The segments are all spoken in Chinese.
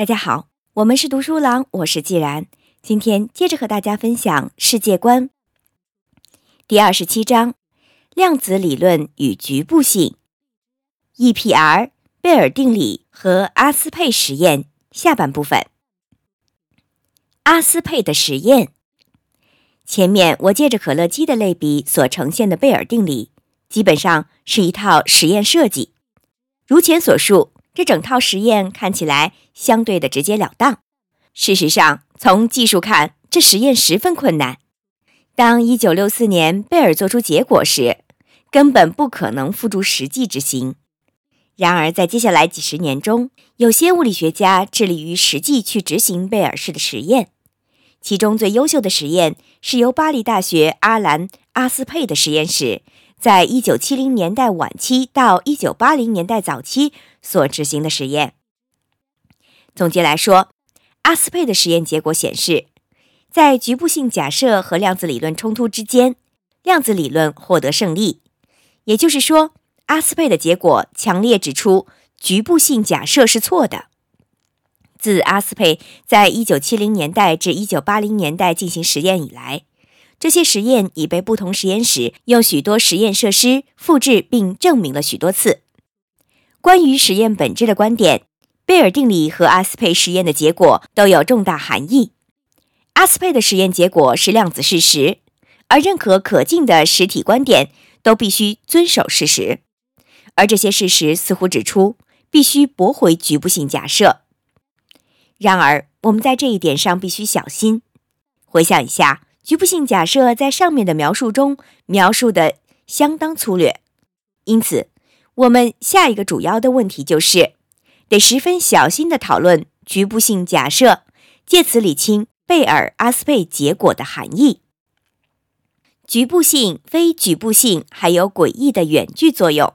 大家好，我们是读书郎，我是既然。今天接着和大家分享世界观第二十七章：量子理论与局部性 （EPR）、贝尔定理和阿斯佩实验下半部分。阿斯佩的实验，前面我借着可乐鸡的类比所呈现的贝尔定理，基本上是一套实验设计。如前所述。这整套实验看起来相对的直截了当。事实上，从技术看，这实验十分困难。当1964年贝尔做出结果时，根本不可能付诸实际执行。然而，在接下来几十年中，有些物理学家致力于实际去执行贝尔式的实验。其中最优秀的实验是由巴黎大学阿兰·阿斯佩的实验室。在一九七零年代晚期到一九八零年代早期所执行的实验。总结来说，阿斯佩的实验结果显示，在局部性假设和量子理论冲突之间，量子理论获得胜利。也就是说，阿斯佩的结果强烈指出局部性假设是错的。自阿斯佩在一九七零年代至一九八零年代进行实验以来。这些实验已被不同实验室用许多实验设施复制并证明了许多次。关于实验本质的观点，贝尔定理和阿斯佩实验的结果都有重大含义。阿斯佩的实验结果是量子事实，而任何可敬的实体观点都必须遵守事实。而这些事实似乎指出，必须驳回局部性假设。然而，我们在这一点上必须小心。回想一下。局部性假设在上面的描述中描述的相当粗略，因此，我们下一个主要的问题就是得十分小心地讨论局部性假设，借此理清贝尔阿斯佩结果的含义。局部性、非局部性还有诡异的远距作用。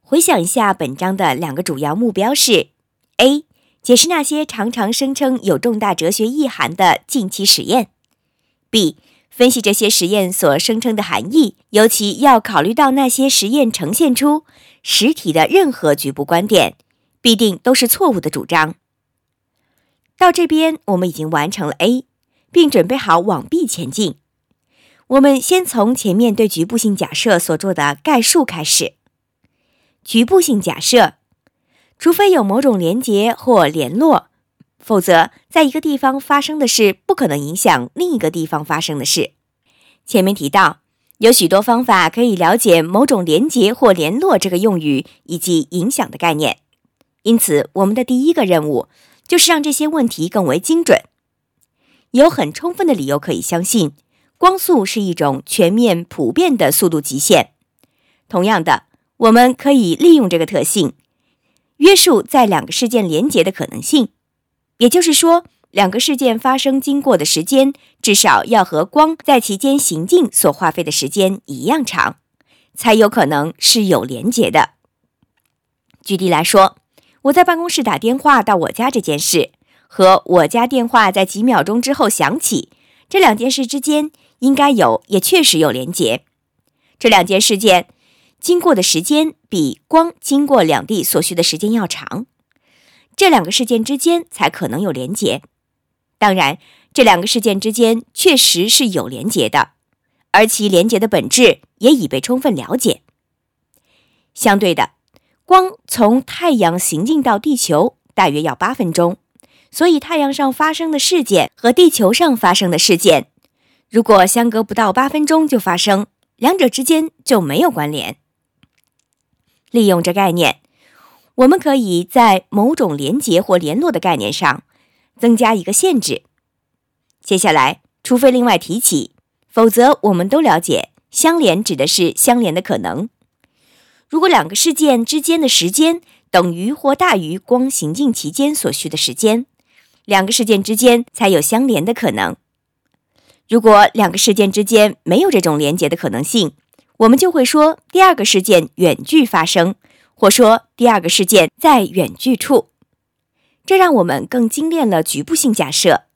回想一下，本章的两个主要目标是：A. 解释那些常常声称有重大哲学意涵的近期实验。B. 分析这些实验所声称的含义，尤其要考虑到那些实验呈现出实体的任何局部观点，必定都是错误的主张。到这边，我们已经完成了 A，并准备好往 B 前进。我们先从前面对局部性假设所做的概述开始。局部性假设，除非有某种连结或联络。否则，在一个地方发生的事不可能影响另一个地方发生的事。前面提到，有许多方法可以了解某种连结或联络这个用语以及影响的概念。因此，我们的第一个任务就是让这些问题更为精准。有很充分的理由可以相信，光速是一种全面普遍的速度极限。同样的，我们可以利用这个特性，约束在两个事件连接的可能性。也就是说，两个事件发生经过的时间至少要和光在其间行进所花费的时间一样长，才有可能是有连结的。举例来说，我在办公室打电话到我家这件事，和我家电话在几秒钟之后响起，这两件事之间应该有，也确实有连结。这两件事件经过的时间比光经过两地所需的时间要长。这两个事件之间才可能有连结。当然，这两个事件之间确实是有连结的，而其连结的本质也已被充分了解。相对的，光从太阳行进到地球大约要八分钟，所以太阳上发生的事件和地球上发生的事件，如果相隔不到八分钟就发生，两者之间就没有关联。利用这概念。我们可以在某种连结或联络的概念上增加一个限制。接下来，除非另外提起，否则我们都了解，相连指的是相连的可能。如果两个事件之间的时间等于或大于光行进期间所需的时间，两个事件之间才有相连的可能。如果两个事件之间没有这种连结的可能性，我们就会说第二个事件远距发生。或说，第二个事件在远距处，这让我们更精炼了局部性假设。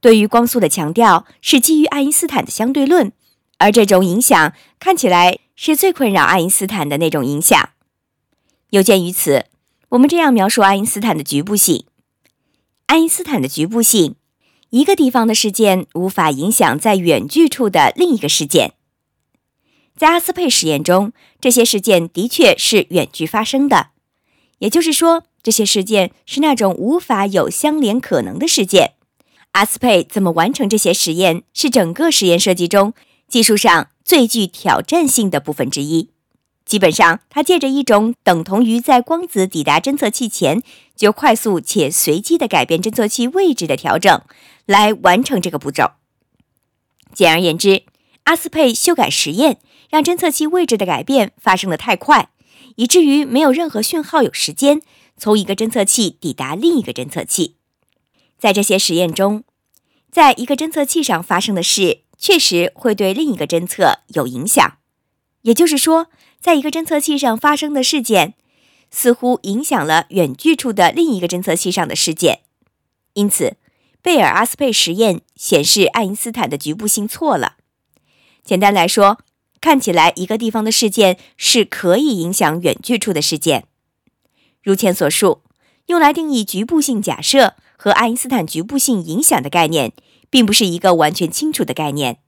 对于光速的强调是基于爱因斯坦的相对论，而这种影响看起来是最困扰爱因斯坦的那种影响。有鉴于此，我们这样描述爱因斯坦的局部性：爱因斯坦的局部性，一个地方的事件无法影响在远距处的另一个事件。在阿斯佩实验中，这些事件的确是远距发生的，也就是说，这些事件是那种无法有相连可能的事件。阿斯佩怎么完成这些实验，是整个实验设计中技术上最具挑战性的部分之一。基本上，他借着一种等同于在光子抵达侦测器前就快速且随机的改变侦测器位置的调整，来完成这个步骤。简而言之，阿斯佩修改实验，让侦测器位置的改变发生的太快，以至于没有任何讯号有时间从一个侦测器抵达另一个侦测器。在这些实验中，在一个侦测器上发生的事，确实会对另一个侦测有影响。也就是说，在一个侦测器上发生的事件，似乎影响了远距处的另一个侦测器上的事件。因此，贝尔阿斯佩实验显示爱因斯坦的局部性错了。简单来说，看起来一个地方的事件是可以影响远距处的事件。如前所述，用来定义局部性假设和爱因斯坦局部性影响的概念，并不是一个完全清楚的概念。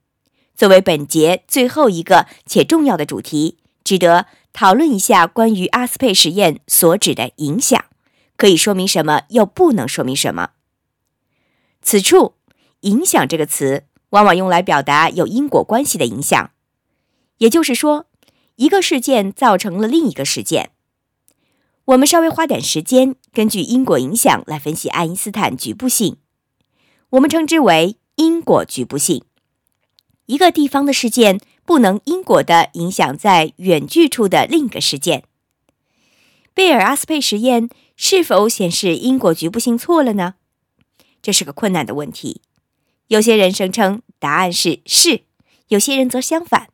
作为本节最后一个且重要的主题，值得讨论一下关于阿斯佩实验所指的影响，可以说明什么，又不能说明什么。此处“影响”这个词往往用来表达有因果关系的影响，也就是说，一个事件造成了另一个事件。我们稍微花点时间，根据因果影响来分析爱因斯坦局部性，我们称之为因果局部性。一个地方的事件不能因果的影响在远距处的另一个事件。贝尔阿斯佩实验是否显示因果局部性错了呢？这是个困难的问题。有些人声称答案是是，有些人则相反。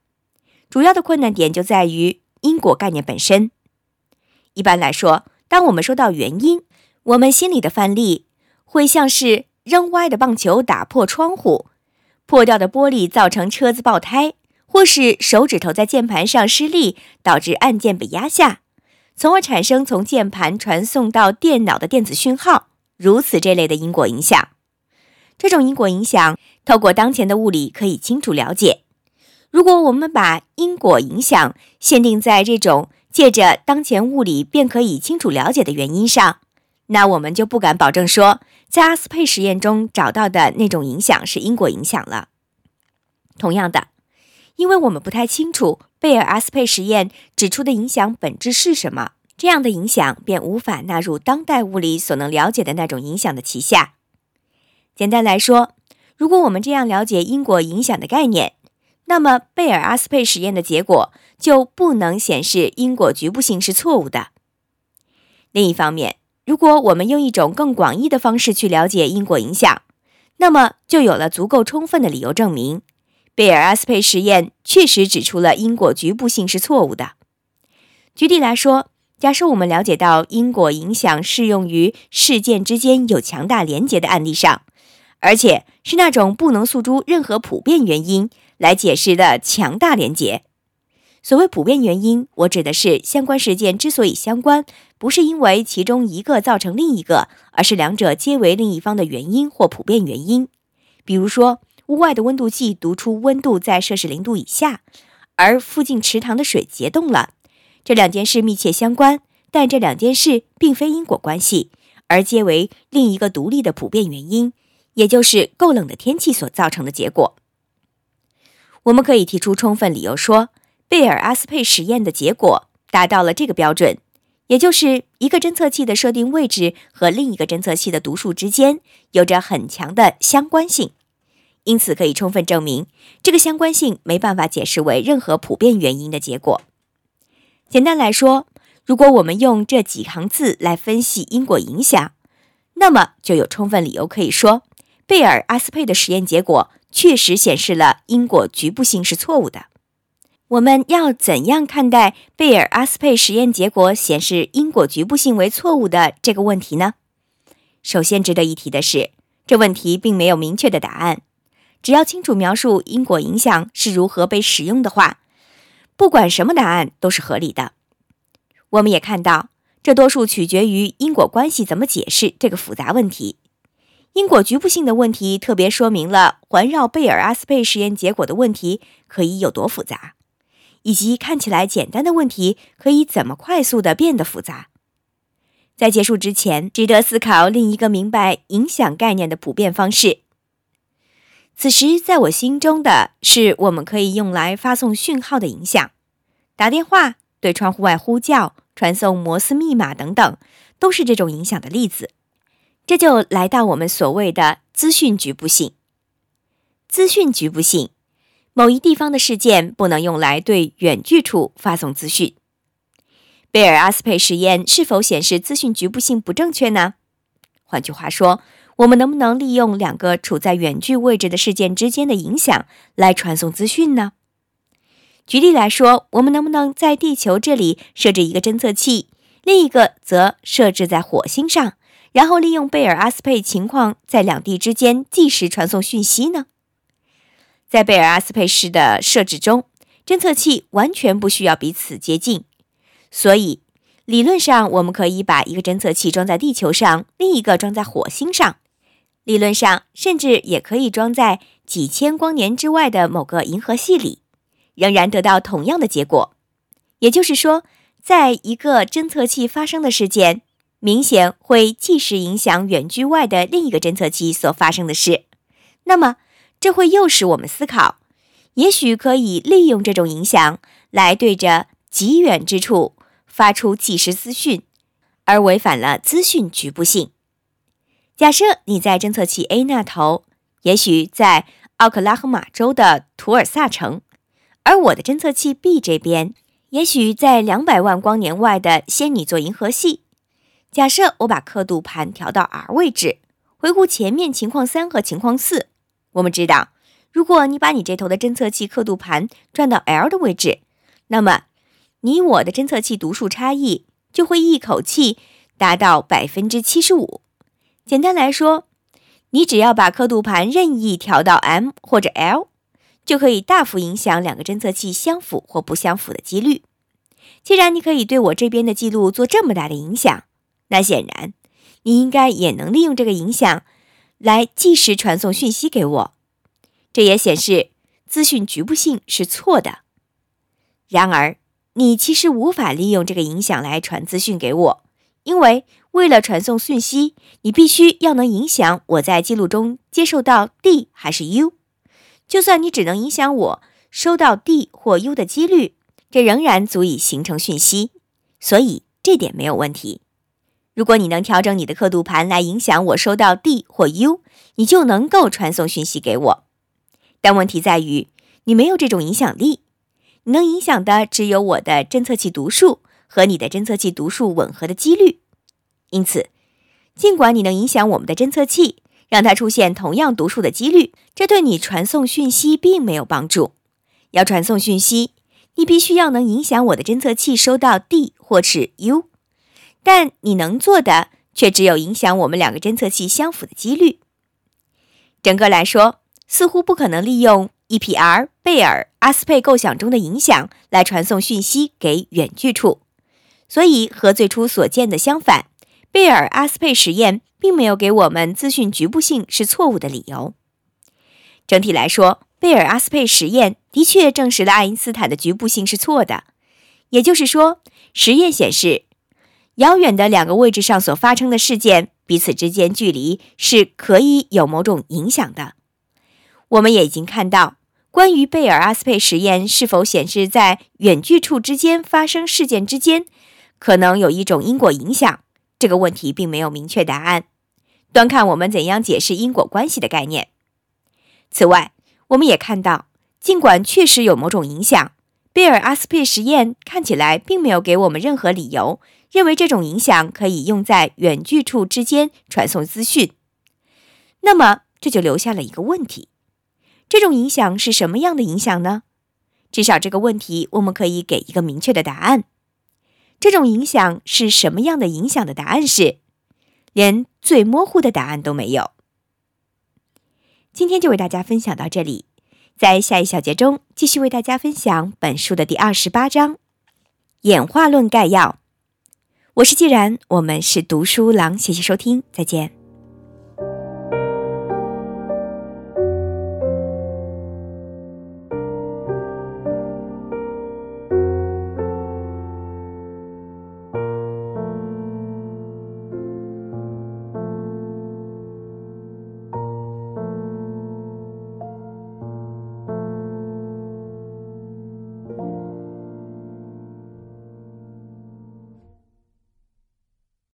主要的困难点就在于因果概念本身。一般来说，当我们说到原因，我们心里的范例会像是扔歪的棒球打破窗户。破掉的玻璃造成车子爆胎，或是手指头在键盘上失力，导致按键被压下，从而产生从键盘传送到电脑的电子讯号，如此这类的因果影响。这种因果影响透过当前的物理可以清楚了解。如果我们把因果影响限定在这种借着当前物理便可以清楚了解的原因上，那我们就不敢保证说。在阿斯佩实验中找到的那种影响是因果影响了。同样的，因为我们不太清楚贝尔阿斯佩实验指出的影响本质是什么，这样的影响便无法纳入当代物理所能了解的那种影响的旗下。简单来说，如果我们这样了解因果影响的概念，那么贝尔阿斯佩实验的结果就不能显示因果局部性是错误的。另一方面，如果我们用一种更广义的方式去了解因果影响，那么就有了足够充分的理由证明，贝尔阿斯佩实验确实指出了因果局部性是错误的。举例来说，假设我们了解到因果影响适用于事件之间有强大连结的案例上，而且是那种不能诉诸任何普遍原因来解释的强大连结。所谓普遍原因，我指的是相关事件之所以相关，不是因为其中一个造成另一个，而是两者皆为另一方的原因或普遍原因。比如说，屋外的温度计读出温度在摄氏零度以下，而附近池塘的水结冻了，这两件事密切相关，但这两件事并非因果关系，而皆为另一个独立的普遍原因，也就是够冷的天气所造成的结果。我们可以提出充分理由说。贝尔阿斯佩实验的结果达到了这个标准，也就是一个侦测器的设定位置和另一个侦测器的读数之间有着很强的相关性，因此可以充分证明这个相关性没办法解释为任何普遍原因的结果。简单来说，如果我们用这几行字来分析因果影响，那么就有充分理由可以说，贝尔阿斯佩的实验结果确实显示了因果局部性是错误的。我们要怎样看待贝尔阿斯佩实验结果显示因果局部性为错误的这个问题呢？首先值得一提的是，这问题并没有明确的答案。只要清楚描述因果影响是如何被使用的话，不管什么答案都是合理的。我们也看到，这多数取决于因果关系怎么解释这个复杂问题。因果局部性的问题特别说明了环绕贝尔阿斯佩实验结果的问题可以有多复杂，以及看起来简单的问题可以怎么快速的变得复杂。在结束之前，值得思考另一个明白影响概念的普遍方式。此时，在我心中的是我们可以用来发送讯号的影响，打电话、对窗户外呼叫、传送摩斯密码等等，都是这种影响的例子。这就来到我们所谓的资讯局部性。资讯局部性，某一地方的事件不能用来对远距处发送资讯。贝尔阿斯佩实验是否显示资讯局部性不正确呢？换句话说，我们能不能利用两个处在远距位置的事件之间的影响来传送资讯呢？举例来说，我们能不能在地球这里设置一个侦测器，另一个则设置在火星上？然后利用贝尔阿斯佩情况在两地之间即时传送讯息呢？在贝尔阿斯佩式的设置中，侦测器完全不需要彼此接近，所以理论上我们可以把一个侦测器装在地球上，另一个装在火星上，理论上甚至也可以装在几千光年之外的某个银河系里，仍然得到同样的结果。也就是说，在一个侦测器发生的事件。明显会即时影响远距外的另一个侦测器所发生的事，那么这会诱使我们思考，也许可以利用这种影响来对着极远之处发出即时资讯，而违反了资讯局部性。假设你在侦测器 A 那头，也许在奥克拉荷马州的图尔萨城，而我的侦测器 B 这边，也许在两百万光年外的仙女座银河系。假设我把刻度盘调到 R 位置，回顾前面情况三和情况四，我们知道，如果你把你这头的侦测器刻度盘转到 L 的位置，那么你我的侦测器读数差异就会一口气达到百分之七十五。简单来说，你只要把刻度盘任意调到 M 或者 L，就可以大幅影响两个侦测器相符或不相符的几率。既然你可以对我这边的记录做这么大的影响，那显然，你应该也能利用这个影响来即时传送讯息给我。这也显示资讯局部性是错的。然而，你其实无法利用这个影响来传资讯给我，因为为了传送讯息，你必须要能影响我在记录中接受到 D 还是 U。就算你只能影响我收到 D 或 U 的几率，这仍然足以形成讯息。所以这点没有问题。如果你能调整你的刻度盘来影响我收到 D 或 U，你就能够传送讯息给我。但问题在于，你没有这种影响力。你能影响的只有我的侦测器读数和你的侦测器读数吻合的几率。因此，尽管你能影响我们的侦测器，让它出现同样读数的几率，这对你传送讯息并没有帮助。要传送讯息，你必须要能影响我的侦测器收到 D 或是 U。但你能做的却只有影响我们两个侦测器相符的几率。整个来说，似乎不可能利用 EPR 贝尔阿斯佩构想中的影响来传送讯息给远距处。所以和最初所见的相反，贝尔阿斯佩实验并没有给我们资讯局部性是错误的理由。整体来说，贝尔阿斯佩实验的确证实了爱因斯坦的局部性是错的。也就是说，实验显示。遥远的两个位置上所发生的事件，彼此之间距离是可以有某种影响的。我们也已经看到，关于贝尔阿斯佩实验是否显示在远距处之间发生事件之间可能有一种因果影响这个问题，并没有明确答案。端看我们怎样解释因果关系的概念。此外，我们也看到，尽管确实有某种影响，贝尔阿斯佩实验看起来并没有给我们任何理由。认为这种影响可以用在远距处之间传送资讯，那么这就留下了一个问题：这种影响是什么样的影响呢？至少这个问题我们可以给一个明确的答案。这种影响是什么样的影响的答案是，连最模糊的答案都没有。今天就为大家分享到这里，在下一小节中继续为大家分享本书的第二十八章——演化论概要。我是既然，我们是读书郎，谢谢收听，再见。